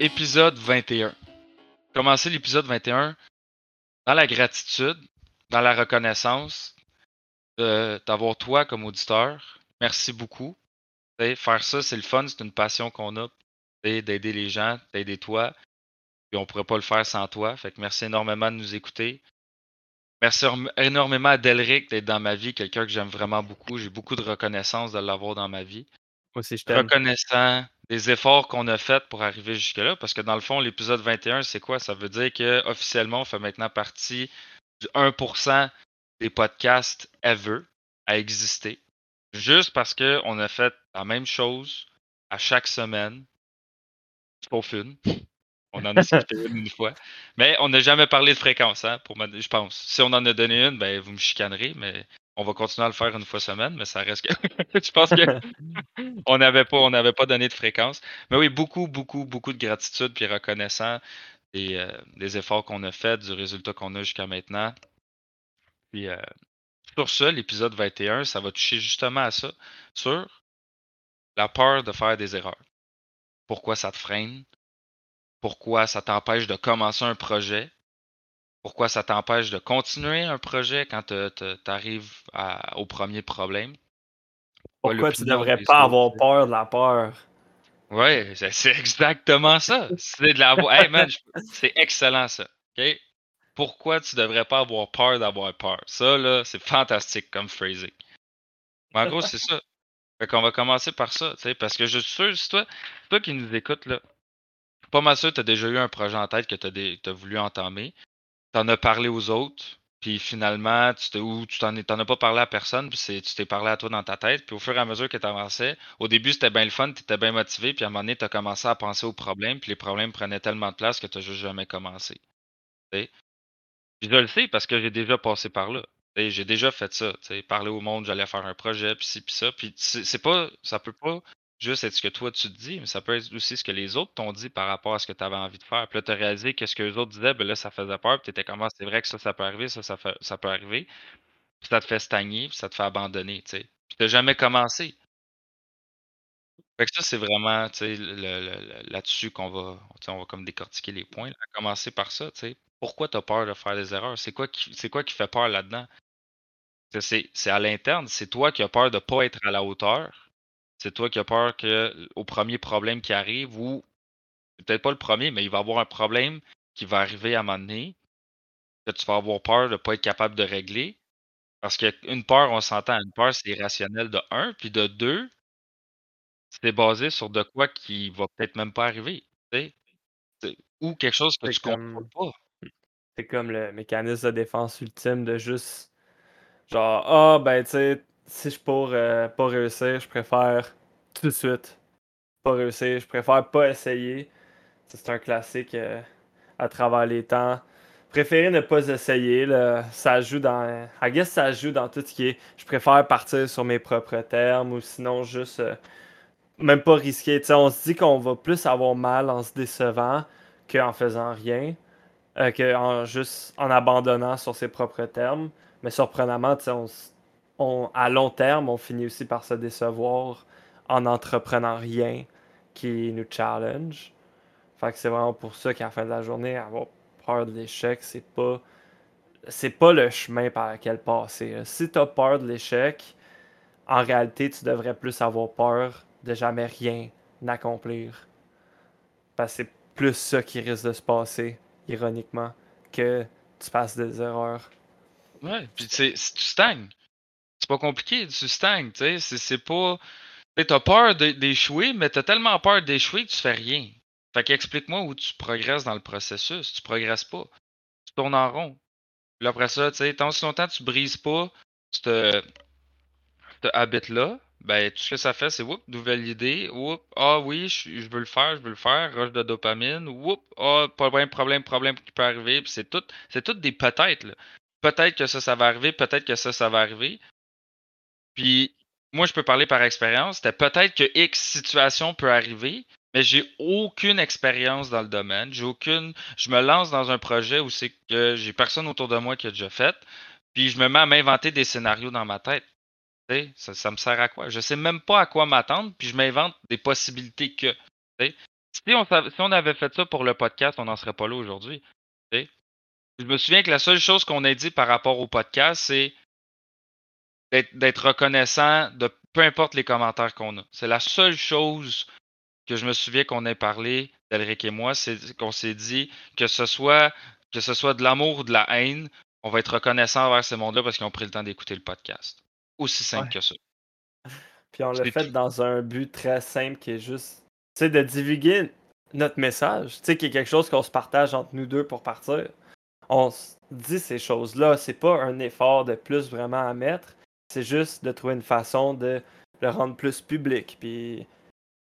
épisode 21. Commencer l'épisode 21 dans la gratitude, dans la reconnaissance d'avoir toi comme auditeur. Merci beaucoup. faire ça, c'est le fun, c'est une passion qu'on a d'aider les gens, d'aider toi. On pourrait pas le faire sans toi. Fait que merci énormément de nous écouter. Merci énormément à Delric d'être dans ma vie, quelqu'un que j'aime vraiment beaucoup. J'ai beaucoup de reconnaissance de l'avoir dans ma vie. Reconnaissant des efforts qu'on a faits pour arriver jusque-là, parce que dans le fond, l'épisode 21, c'est quoi? Ça veut dire qu'officiellement, on fait maintenant partie du 1% des podcasts ever à exister. Juste parce qu'on a fait la même chose à chaque semaine. Sauf une. On en a discuté une, une fois. Mais on n'a jamais parlé de fréquence, hein, pour je pense. Si on en a donné une, ben vous me chicanerez, mais on va continuer à le faire une fois semaine, mais ça reste que. je pense que on n'avait pas, on n'avait pas donné de fréquence. Mais oui, beaucoup, beaucoup, beaucoup de gratitude puis reconnaissant des, euh, des efforts qu'on a fait, du résultat qu'on a jusqu'à maintenant. Puis euh, sur ça, l'épisode 21, ça va toucher justement à ça, sur la peur de faire des erreurs. Pourquoi ça te freine? Pourquoi ça t'empêche de commencer un projet? Pourquoi ça t'empêche de continuer un projet quand tu arrives au premier problème? Pourquoi tu devrais pas avoir peur de la peur? Oui, c'est exactement ça. C'est de la hey c'est excellent ça. Pourquoi tu devrais pas avoir peur d'avoir peur? Ça, là, c'est fantastique comme phrasing. en gros, c'est ça. Fait qu'on va commencer par ça, parce que je suis sûr, si toi, toi qui nous écoutes, là, pas mal sûr que tu as déjà eu un projet en tête que tu as, voulu entamer. Tu en as parlé aux autres, puis finalement, tu ou tu t'en as pas parlé à personne, puis tu t'es parlé à toi dans ta tête. Puis au fur et à mesure que tu avançais, au début, c'était bien le fun, tu étais bien motivé, puis à un moment donné, tu as commencé à penser aux problèmes, puis les problèmes prenaient tellement de place que tu n'as juste jamais commencé. Je le sais parce que j'ai déjà passé par là. J'ai déjà fait ça, parler au monde, j'allais faire un projet, puis ci, puis ça. Puis c'est pas, ça peut pas juste être ce que toi tu te dis, mais ça peut être aussi ce que les autres t'ont dit par rapport à ce que tu avais envie de faire. Puis là, tu as réalisé que ce que les autres disaient, ben là, ça faisait peur, puis tu étais comme, ah, c'est vrai que ça, ça peut arriver, ça, ça, ça peut arriver. Puis ça te fait stagner, puis ça te fait abandonner, tu sais. Puis jamais commencé. Fait que ça, c'est vraiment, tu sais, là-dessus qu'on va, on va comme décortiquer les points. À commencer par ça, tu sais. Pourquoi tu as peur de faire des erreurs? C'est quoi qui, c'est quoi qui fait peur là-dedans? C'est, c'est à l'interne, c'est toi qui as peur de ne pas être à la hauteur c'est toi qui as peur que au premier problème qui arrive, ou peut-être pas le premier, mais il va y avoir un problème qui va arriver à un moment donné, que tu vas avoir peur de ne pas être capable de régler. Parce qu'une peur, on s'entend, une peur, c'est irrationnel de un, puis de deux, c'est basé sur de quoi qui va peut-être même pas arriver. Ou quelque chose que tu comprends pas. C'est comme le mécanisme de défense ultime de juste genre Ah ben tu sais, si je pour euh, pas réussir, je préfère tout de suite pas réussir. Je préfère pas essayer. C'est un classique euh, à travers les temps. Préférer ne pas essayer, ça joue dans. I guess ça joue dans tout ce qui est. Je préfère partir sur mes propres termes ou sinon juste euh, même pas risquer. on se dit qu'on va plus avoir mal en se décevant qu'en faisant rien. qu'en juste en abandonnant sur ses propres termes. Mais surprenamment, on, à long terme, on finit aussi par se décevoir en entreprenant rien qui nous challenge. Fait que c'est vraiment pour ça qu'à la fin de la journée, avoir peur de l'échec, c'est pas c'est pas le chemin par lequel passer. Si tu as peur de l'échec, en réalité, tu devrais plus avoir peur de jamais rien accomplir. Parce que c'est plus ça qui risque de se passer, ironiquement, que tu passes des erreurs. Ouais, puis tu stagnes pas compliqué, tu stagnes, tu sais. C'est pas. T'as peur d'échouer, mais t'as tellement peur d'échouer que tu fais rien. Fait qu'explique-moi où tu progresses dans le processus. Tu progresses pas. Tu tournes en rond. Puis après ça, tu sais, tant si longtemps tu brises pas ce habit-là, ben tout ce que ça fait, c'est whoop, nouvelle idée, whoop, ah oui, je, veux le faire, je veux le faire, rush de dopamine, whoop, ah, problème, problème, problème qui peut arriver, c'est tout, c'est tout des peut-être. Peut-être que ça, ça va arriver, peut-être que ça, ça va arriver. Puis moi, je peux parler par expérience. C'était peut-être que X situation peut arriver, mais j'ai aucune expérience dans le domaine. J'ai aucune. Je me lance dans un projet où c'est que j'ai personne autour de moi qui a déjà fait. Puis je me mets à m'inventer des scénarios dans ma tête. Ça, me sert à quoi? Je sais même pas à quoi m'attendre, puis je m'invente des possibilités que. Si on, si on avait fait ça pour le podcast, on n'en serait pas là aujourd'hui. Je me souviens que la seule chose qu'on a dit par rapport au podcast, c'est d'être reconnaissant de peu importe les commentaires qu'on a. C'est la seule chose que je me souviens qu'on ait parlé, Delric et moi, c'est qu'on s'est dit que ce soit que ce soit de l'amour ou de la haine, on va être reconnaissant envers ces mondes-là parce qu'ils ont pris le temps d'écouter le podcast. Aussi simple que ça. Puis on l'a fait dans un but très simple qui est juste, tu sais, de divulguer notre message, tu sais, qui est quelque chose qu'on se partage entre nous deux pour partir. On se dit ces choses-là, c'est pas un effort de plus vraiment à mettre, c'est juste de trouver une façon de le rendre plus public, puis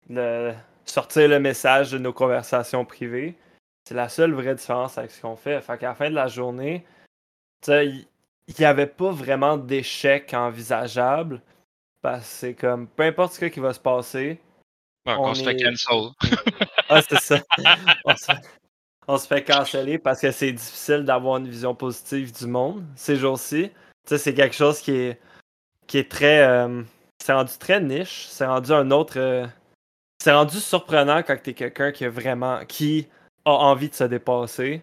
de sortir le message de nos conversations privées. C'est la seule vraie différence avec ce qu'on fait. Fait qu'à la fin de la journée, il n'y avait pas vraiment d'échec envisageable. Parce que c'est comme, peu importe ce qui va se passer. on, se fait cancel. ah, c'est ça. on, se... fait canceller parce que c'est difficile d'avoir une vision positive du monde ces jours-ci. C'est quelque chose qui est qui est très. Euh, c'est rendu très niche. C'est rendu un autre. Euh, c'est rendu surprenant quand t'es quelqu'un qui a vraiment. qui a envie de se dépasser.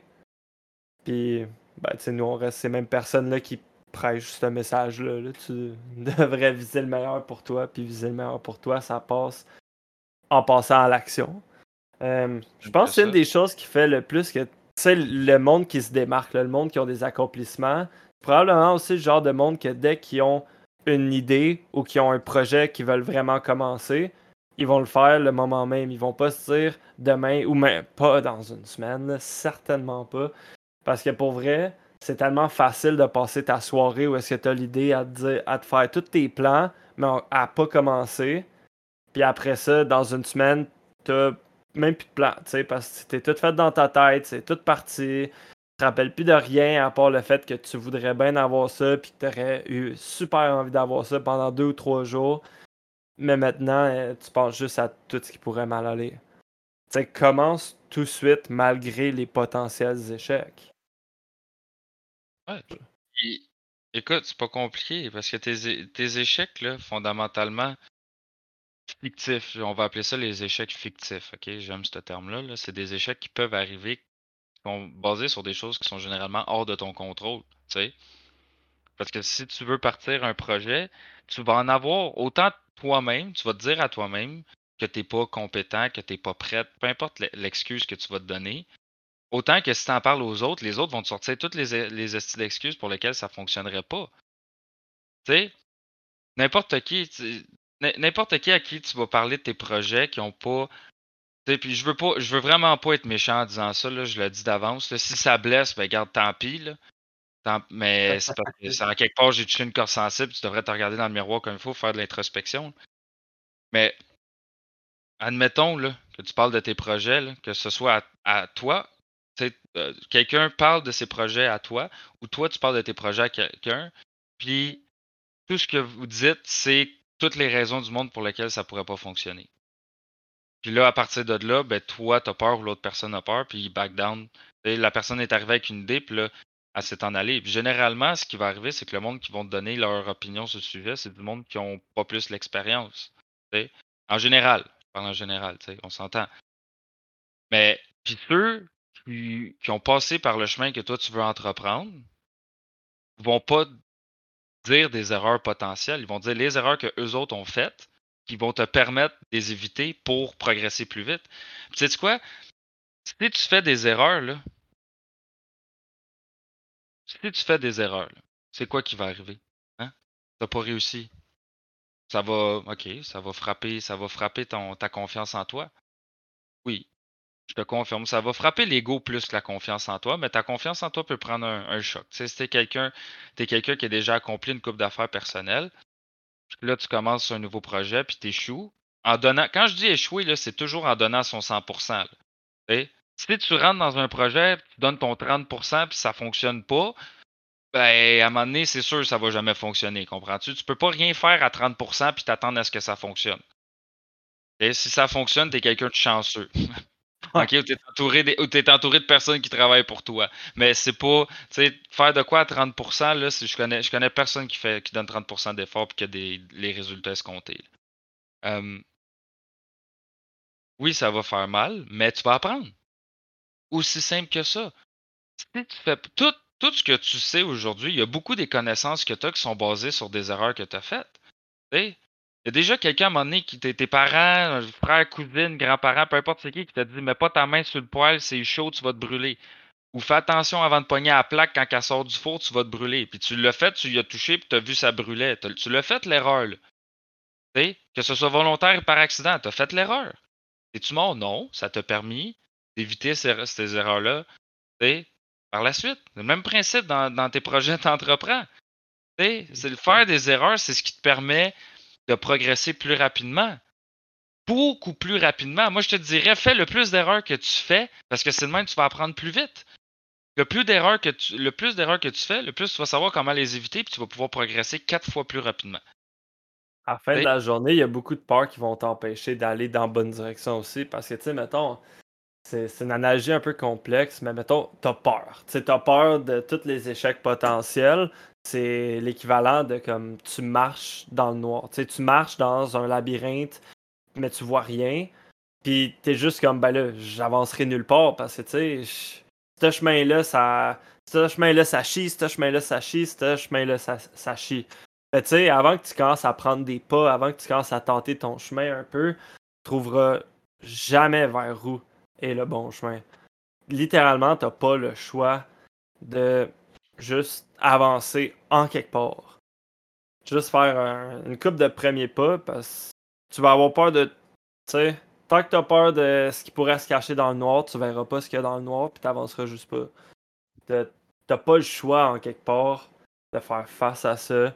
Puis, ben, tu sais, nous, on reste ces mêmes personnes-là qui prêchent ce message-là. Tu devrais viser le meilleur pour toi. Puis, viser le meilleur pour toi, ça passe en passant à l'action. Euh, je pense que c'est une des choses qui fait le plus que. Tu sais, le monde qui se démarque, le monde qui ont des accomplissements, probablement aussi le genre de monde que dès qu'ils ont une idée ou qui ont un projet qu'ils veulent vraiment commencer, ils vont le faire le moment même. Ils vont pas se dire demain ou même pas dans une semaine, certainement pas. Parce que pour vrai, c'est tellement facile de passer ta soirée où est-ce que tu as l'idée à te faire tous tes plans, mais à pas commencer. Puis après ça, dans une semaine, t'as même plus de plan, tu sais, parce que t'es tout fait dans ta tête, c'est tout parti te rappelles plus de rien à part le fait que tu voudrais bien avoir ça puis que tu aurais eu super envie d'avoir ça pendant deux ou trois jours. Mais maintenant, euh, tu penses juste à tout ce qui pourrait mal aller. Tu sais, commence tout de suite malgré les potentiels échecs. Ouais. écoute, c'est pas compliqué parce que tes, tes échecs, là, fondamentalement, fictifs, on va appeler ça les échecs fictifs, ok? J'aime ce terme-là. -là, c'est des échecs qui peuvent arriver sont basés sur des choses qui sont généralement hors de ton contrôle. sais. Parce que si tu veux partir un projet, tu vas en avoir autant toi-même, tu vas te dire à toi-même que tu n'es pas compétent, que tu n'es pas prêt, peu importe l'excuse que tu vas te donner. Autant que si tu en parles aux autres, les autres vont te sortir toutes les, les excuses pour lesquelles ça ne fonctionnerait pas. Tu n'importe qui, n'importe qui à qui tu vas parler de tes projets qui n'ont pas puis je veux pas, je veux vraiment pas être méchant en disant ça, là, je le dis d'avance. Si ça blesse, ben garde, tant pis. Là. mais c'est parce que en quelque part, j'ai touché une corde sensible, tu devrais te regarder dans le miroir comme il faut, faire de l'introspection. Mais admettons là, que tu parles de tes projets, que ce soit à, toi, euh, quelqu'un parle de ses projets à toi, ou toi tu parles de tes projets à quelqu'un, puis tout ce que vous dites, c'est toutes les raisons du monde pour lesquelles ça pourrait pas fonctionner. Puis là, à partir de là, ben, toi, t'as peur ou l'autre personne a peur, puis back down. la personne est arrivée avec une idée, puis là, elle s'est en allée. Puis généralement, ce qui va arriver, c'est que le monde qui vont te donner leur opinion sur le sujet, c'est du monde qui n'ont pas plus l'expérience. En général, je parle en général, on s'entend. Mais, puis ceux qui, qui, ont passé par le chemin que toi, tu veux entreprendre, vont pas dire des erreurs potentielles. Ils vont dire les erreurs que eux autres ont faites, qui vont te permettre de les éviter pour progresser plus vite. Tu sais quoi? Si tu fais des erreurs, là, si tu fais des erreurs, c'est quoi qui va arriver? Hein? Tu n'as pas réussi. Ça va, ok, ça va frapper, ça va frapper ta confiance en toi. Oui, je te confirme, ça va frapper l'ego plus que la confiance en toi, mais ta confiance en toi peut prendre un, choc. Tu sais, si t'es quelqu'un, es quelqu'un qui a déjà accompli une coupe d'affaires personnelle, là, tu commences un nouveau projet, puis tu échoues. En donnant, quand je dis échouer, c'est toujours en donnant son 100%. Si tu rentres dans un projet, tu donnes ton 30%, puis ça ne fonctionne pas, ben, à un moment donné, c'est sûr ça ne va jamais fonctionner. Comprends-tu? Tu ne peux pas rien faire à 30% puis t'attendre à ce que ça fonctionne. Si ça fonctionne, tu es quelqu'un de chanceux. OK, ou tu entouré de, entouré de personnes qui travaillent pour toi. Mais c'est pas, tu sais, faire de quoi à 30%, là, je connais, je connais personne qui fait qui donne 30% d'effort et qui a des, les résultats escomptés. oui, Oui, ça va faire mal, mais tu vas apprendre. Aussi simple que ça. Si tu fais tout, tout ce que tu sais aujourd'hui, il y a beaucoup des connaissances que tu as qui sont basées sur des erreurs que tu as faites. Il y a déjà quelqu'un à un moment donné qui tes parents, frère, cousine, grand-parents, peu importe c'est qui, qui t'a dit Mets pas ta main sur le poêle, c'est chaud, tu vas te brûler. Ou fais attention avant de pogner à la plaque quand elle sort du four, tu vas te brûler. Puis tu l'as fait, tu y as touché, puis tu as vu ça brûlait. Tu l'as fait l'erreur. Que ce soit volontaire ou par accident, tu as fait l'erreur. Es-tu mort? Non. Ça t'a permis d'éviter ces, ces erreurs-là. Par la suite. Le même principe dans, tes projets. C'est de faire des erreurs, c'est ce qui te permet de progresser plus rapidement. Beaucoup plus rapidement. Moi, je te dirais, fais le plus d'erreurs que tu fais, parce que c'est de même que tu vas apprendre plus vite. Le plus d'erreurs que tu, le plus d'erreurs que tu fais, le plus tu vas savoir comment les éviter, puis tu vas pouvoir progresser quatre fois plus rapidement. À la fin de la journée, il y a beaucoup de peurs qui vont t'empêcher d'aller dans la bonne direction aussi. Parce que, tu sais, mettons, c'est une analogie un peu complexe, mais mettons, t'as peur. Tu sais, t'as peur de tous les échecs potentiels. C'est l'équivalent de comme tu marches dans le noir. Tu sais, tu marches dans un labyrinthe, mais tu vois rien. Puis t'es juste comme, ben là, j'avancerai nulle part parce que, tu sais, ce chemin-là, ça. Ce chemin-là, ça chie, ce chemin-là, ça chie, ce chemin-là, ça, ça chie. Mais tu sais, avant que tu commences à prendre des pas, avant que tu commences à tenter ton chemin un peu, tu trouveras jamais vers où est le bon chemin. Littéralement, t'as pas le choix de juste avancer en quelque part. Juste faire une coupe de premiers pas parce que tu vas avoir peur de. Tu sais, tant que t'as peur de ce qui pourrait se cacher dans le noir, tu verras pas ce qu'il y a dans le noir puis t'avanceras juste pas. T'as pas le choix en quelque part de faire face à ça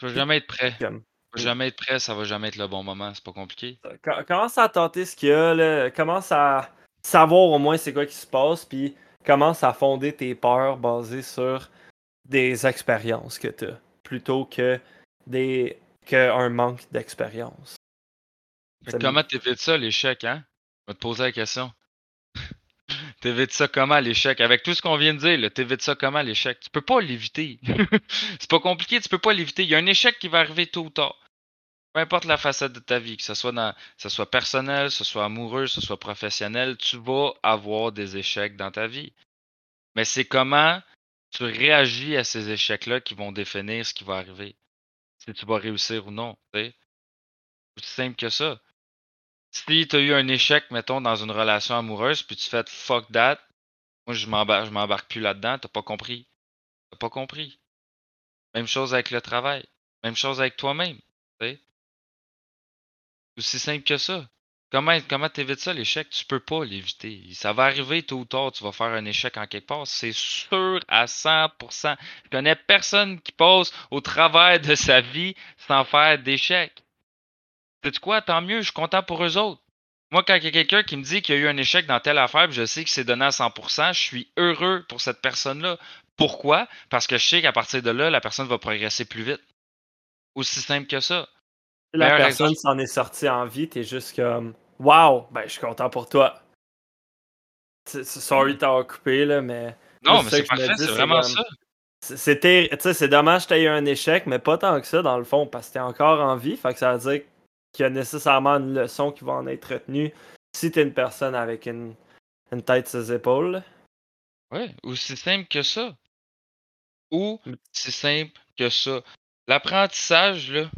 tu vas jamais être prêt. Tu vas jamais être prêt, ça va jamais être le bon moment, c'est pas compliqué. Commence à tenter ce qu'il y a, là? commence à savoir au moins c'est quoi qui se passe, puis commence à fonder tes peurs basées sur des expériences que tu as, plutôt que des qu'un manque d'expérience. Comment t'évites ça, l'échec, hein? Je vais te poser la question. T'évites ça comment l'échec? Avec tout ce qu'on vient de dire, t'évites ça comment l'échec? Tu peux pas l'éviter. c'est pas compliqué, tu peux pas l'éviter. Il y a un échec qui va arriver tôt ou tard. Peu importe la facette de ta vie, que ce soit, dans, ce soit personnel, que ce soit amoureux, que ce soit professionnel, tu vas avoir des échecs dans ta vie. Mais c'est comment tu réagis à ces échecs-là qui vont définir ce qui va arriver. Si tu vas réussir ou non. C'est aussi simple que ça si tu as eu un échec, mettons, dans une relation amoureuse, puis tu fais fuck that, moi je m'embarque, je m'embarque plus là-dedans, t'as pas compris. T'as pas compris. Même chose avec le travail. Même chose avec toi-même. Aussi simple que ça. Comment comment t'évites ça, l'échec? Tu peux pas l'éviter. Ça va arriver tôt ou tard, tu vas faire un échec en quelque part. C'est sûr à 100%. Je connais personne qui passe au travers de sa vie sans faire d'échec. Sais-tu quoi? Tant mieux, je suis content pour eux autres. Moi, quand il y a quelqu'un qui me dit qu'il y a eu un échec dans telle affaire, je sais que c'est donné à 100%, je suis heureux pour cette personne-là. Pourquoi? Parce que je sais qu'à partir de là, la personne va progresser plus vite. Aussi simple que ça. La personne s'en est sortie en vie, t'es juste comme Wow, ben je suis content pour toi. Sorry t'avoir coupé là, mais. Non, mais c'est parfait, c'est vraiment ça. C'est dommage que tu eu un échec, mais pas tant que ça dans le fond, parce que t'es encore en vie. Fait que ça veut dire qu'il y a nécessairement une leçon qui va en être retenue si tu es une personne avec une, une tête sur ses épaules. Ouais, aussi simple que ça. Ou c'est simple que ça. L'apprentissage, là,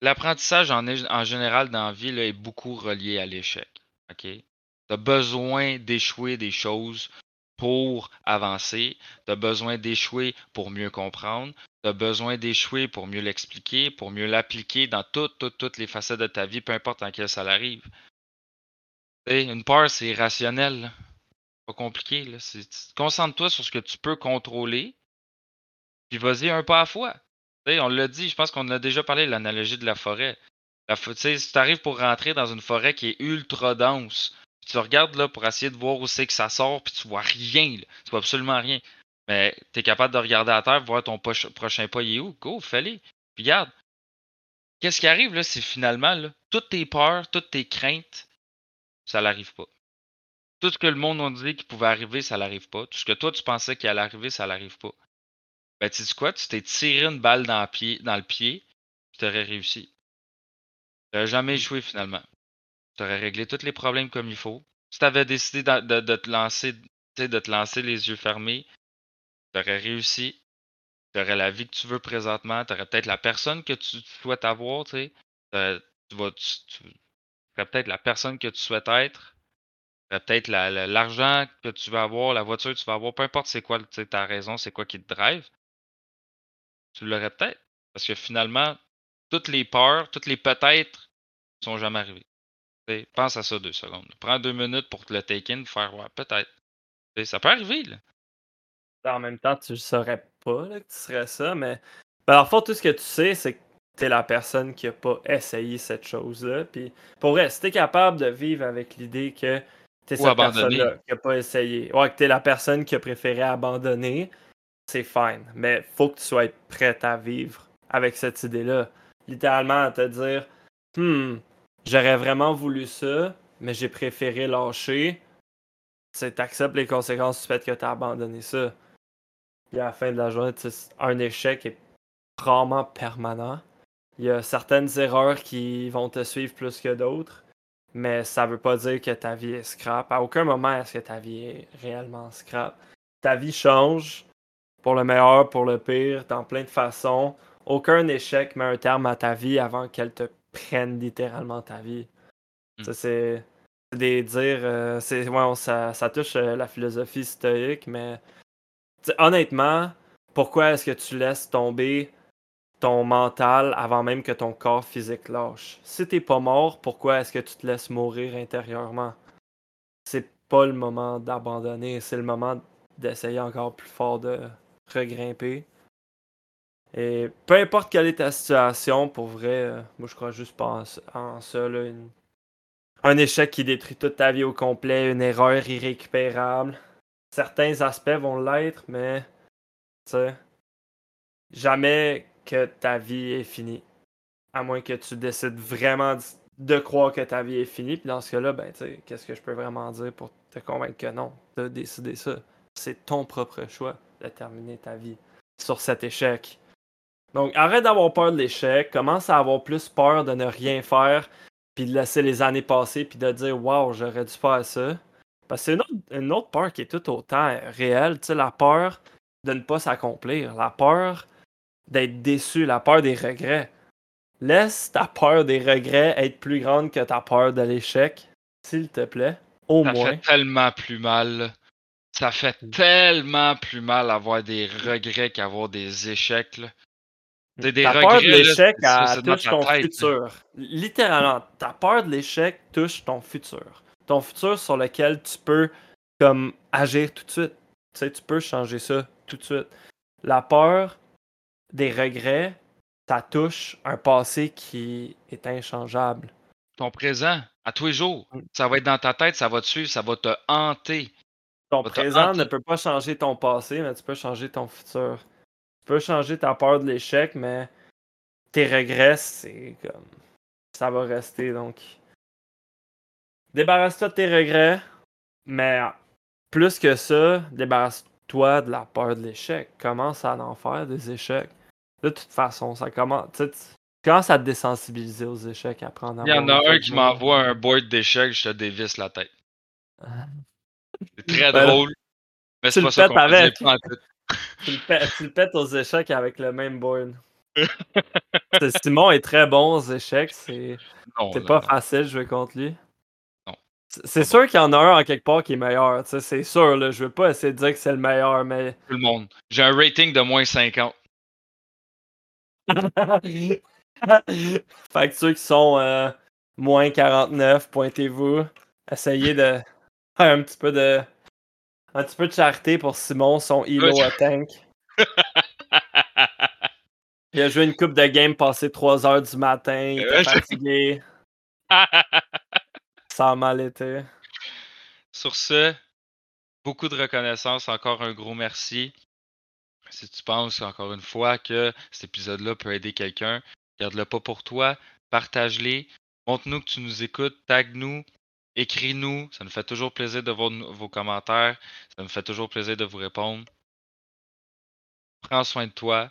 l'apprentissage en, général dans la vie est beaucoup relié à l'échec. OK? Tu as besoin d'échouer des choses pour avancer, tu as besoin d'échouer pour mieux comprendre, tu as besoin d'échouer pour mieux l'expliquer, pour mieux l'appliquer dans toutes, toutes, les facettes de ta vie, peu importe en quelle ça arrive. une peur, c'est irrationnel. Pas compliqué. Concentre-toi sur ce que tu peux contrôler, puis vas-y un pas à fois. On l'a dit, je pense qu'on a déjà parlé de l'analogie de la forêt. La, si tu arrives pour rentrer dans une forêt qui est ultra dense, tu regardes là pour essayer de voir où c'est que ça sort, puis tu vois rien. Tu vois absolument rien. Mais tu es capable de regarder à terre, voir ton prochain pas, il est où? Go, fais-le. Puis regarde. Qu'est-ce qui arrive là, c'est finalement là, toutes tes peurs, toutes tes craintes, ça n'arrive pas. Tout ce que le monde a dit qui pouvait arriver, ça n'arrive pas. Tout ce que toi tu pensais qu'il allait arriver, ça n'arrive pas. Ben tu dis quoi? Tu t'es tiré une balle dans le pied, dans le pied, tu aurais réussi. Tu n'aurais jamais mmh. échoué finalement. tu aurais réglé tous les problèmes comme il faut. Si tu avais décidé de, de, te lancer, de te lancer les yeux fermés, tu aurais réussi. Tu aurais la vie que tu veux présentement. Tu aurais peut-être la personne que tu souhaites avoir. Tu, vas, tu, aurais peut-être la personne que tu souhaites être. Tu aurais peut-être l'argent que tu veux avoir, la voiture que tu vas avoir. Peu importe c'est quoi ta raison, c'est quoi qui te drive. Tu l'aurais peut-être. Parce que finalement, toutes les peurs, toutes les peut-être sont jamais arrivées. pense à ça deux secondes. Prends deux minutes pour te le take-in, faire ouais, peut-être. Ça peut arriver, là. En même temps, tu ne saurais pas que tu serais ça, mais. Ben, en tout ce que tu sais, c'est que tu es la personne qui n'a pas essayé cette chose-là. Puis, pour es capable de vivre avec l'idée que tu es cette personne-là qui n'a pas essayé, ouais, que tu es la personne qui a préféré abandonner, c'est fine. Mais faut que tu sois prête à vivre avec cette idée-là. Littéralement, à te dire, hmm, j'aurais vraiment voulu ça, mais j'ai préféré lâcher. Tu acceptes les conséquences du fait que tu as abandonné ça. Puis à la fin de la journée, un échec est rarement permanent. Il y a certaines erreurs qui vont te suivre plus que d'autres, mais ça veut pas dire que ta vie est scrap. À aucun moment est-ce que ta vie est réellement scrap. Ta vie change pour le meilleur, pour le pire, dans plein de façons. Aucun échec met un terme à ta vie avant qu'elle te prenne littéralement ta vie. Hmm. Ça, c'est des dire. Euh, ça, ça, touche euh, la philosophie stoïque, mais honnêtement, pourquoi est-ce que tu laisses tomber ton mental avant même que ton corps physique lâche? Si t'es pas mort, pourquoi est-ce que tu te laisses mourir intérieurement? C'est pas le moment d'abandonner, c'est le moment d'essayer encore plus fort de regrimper. Et peu importe quelle est ta situation, pour vrai, euh, moi je crois juste pas en, ça. Un échec qui détruit toute ta vie au complet, une erreur irrécupérable. Certains aspects vont l'être, mais jamais que ta vie est finie. À moins que tu décides vraiment de croire que ta vie est finie. Puis dans ce cas-là, ben, qu'est-ce que je peux vraiment dire pour te convaincre que non? De décider ça? C'est ton propre choix de terminer ta vie sur cet échec. Donc, arrête d'avoir peur de l'échec, commence à avoir plus peur de ne rien faire, puis de laisser les années passer, puis de dire Waouh, j'aurais dû faire ça. Parce que c'est une autre, peur qui est tout autant réelle, tu sais, la peur de ne pas s'accomplir, la peur d'être déçu, la peur des regrets. Laisse ta peur des regrets être plus grande que ta peur de l'échec, s'il te plaît. Au ça moins. fait tellement plus mal. Ça fait mm. tellement plus mal avoir des regrets qu'avoir des échecs. Là. Des ta peur de l'échec, touche ton futur. Littéralement, ta peur de l'échec touche ton futur. Ton futur sur lequel tu peux comme agir tout de suite. Tu sais, tu peux changer ça tout de suite. La peur des regrets, ça touche un passé qui est inchangeable. Ton présent, à tous les jours, mm. ça va être dans ta tête, ça va te suivre, ça va te hanter. Ton présent ne peut pas changer ton passé, mais tu peux changer ton futur peux changer ta peur de l'échec, mais tes regrets, c'est comme. Ça va rester donc. Débarrasse-toi de tes regrets, mais plus que ça, débarrasse-toi de la peur de l'échec. Commence à en faire des échecs. De toute façon, ça commence. Tu commences à te désensibiliser aux échecs, à prendre Il y en a un qui m'envoie un board d'échecs, je te dévisse la tête. C'est très ben drôle. Mais c'est pas ça qu'on avec tu, le pètes, aux échecs avec le même board. Simon est très bon aux échecs. C'est pas facile de jouer contre lui. C'est sûr qu'il y en a un en quelque part qui est meilleur. C'est sûr, là, je veux pas essayer de dire que c'est le meilleur, mais. Tout le monde. J'ai un rating de moins 50. fait que ceux qui sont euh, moins 49, pointez-vous. Essayez de un petit peu de un petit peu de charité pour Simon, son hero à tank. Il a joué une coupe de game passé 3 heures du matin, il était fatigué. Ça a mal été. Sur ce, beaucoup de reconnaissance, encore un gros merci. Si tu penses encore une fois que cet épisode-là peut aider quelqu'un, garde-le pas pour toi, partage-les, montre-nous que tu nous écoutes, tag-nous, Écris-nous, ça nous fait toujours plaisir de voir vos commentaires, ça nous fait toujours plaisir de vous répondre. Prends soin de toi.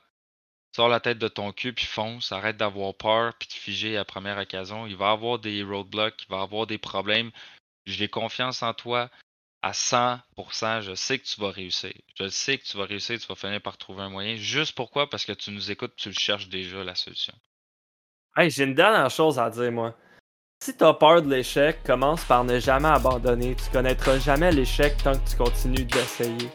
Sors la tête de ton cul, puis fonce. Arrête d'avoir peur, puis de figer à première occasion. Il va y avoir des roadblocks, il va y avoir des problèmes. J'ai confiance en toi à 100%. Je sais que tu vas réussir. Je sais que tu vas réussir, tu vas finir par trouver un moyen. Juste pourquoi? Parce que tu nous écoutes, tu cherches déjà, la solution. Hey, j'ai une dernière chose à dire, moi. Si t'as peur de l'échec, commence par ne jamais abandonner. Tu connaîtras jamais l'échec tant que tu continues d'essayer.